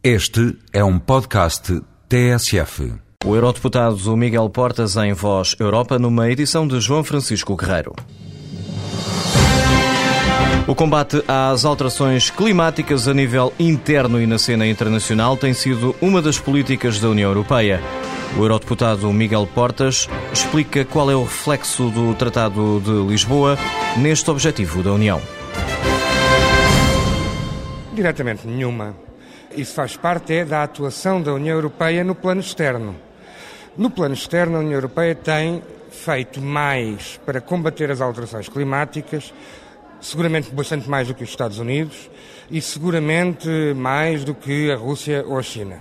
Este é um podcast TSF. O eurodeputado Miguel Portas em Voz Europa numa edição de João Francisco Guerreiro. O combate às alterações climáticas a nível interno e na cena internacional tem sido uma das políticas da União Europeia. O eurodeputado Miguel Portas explica qual é o reflexo do Tratado de Lisboa neste objetivo da União. Diretamente nenhuma. Isso faz parte é, da atuação da União Europeia no plano externo. No plano externo, a União Europeia tem feito mais para combater as alterações climáticas, seguramente bastante mais do que os Estados Unidos e seguramente mais do que a Rússia ou a China.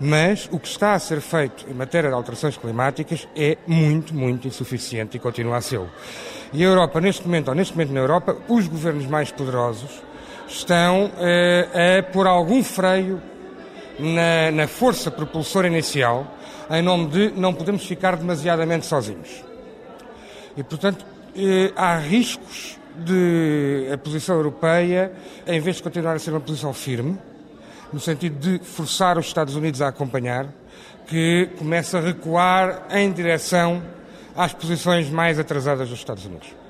Mas o que está a ser feito em matéria de alterações climáticas é muito, muito insuficiente e continua a ser. E a Europa, neste momento, ou neste momento na Europa, os governos mais poderosos estão eh, a pôr algum freio na, na força propulsora inicial, em nome de não podemos ficar demasiadamente sozinhos. E, portanto, eh, há riscos de a posição europeia, em vez de continuar a ser uma posição firme, no sentido de forçar os Estados Unidos a acompanhar, que começa a recuar em direção às posições mais atrasadas dos Estados Unidos.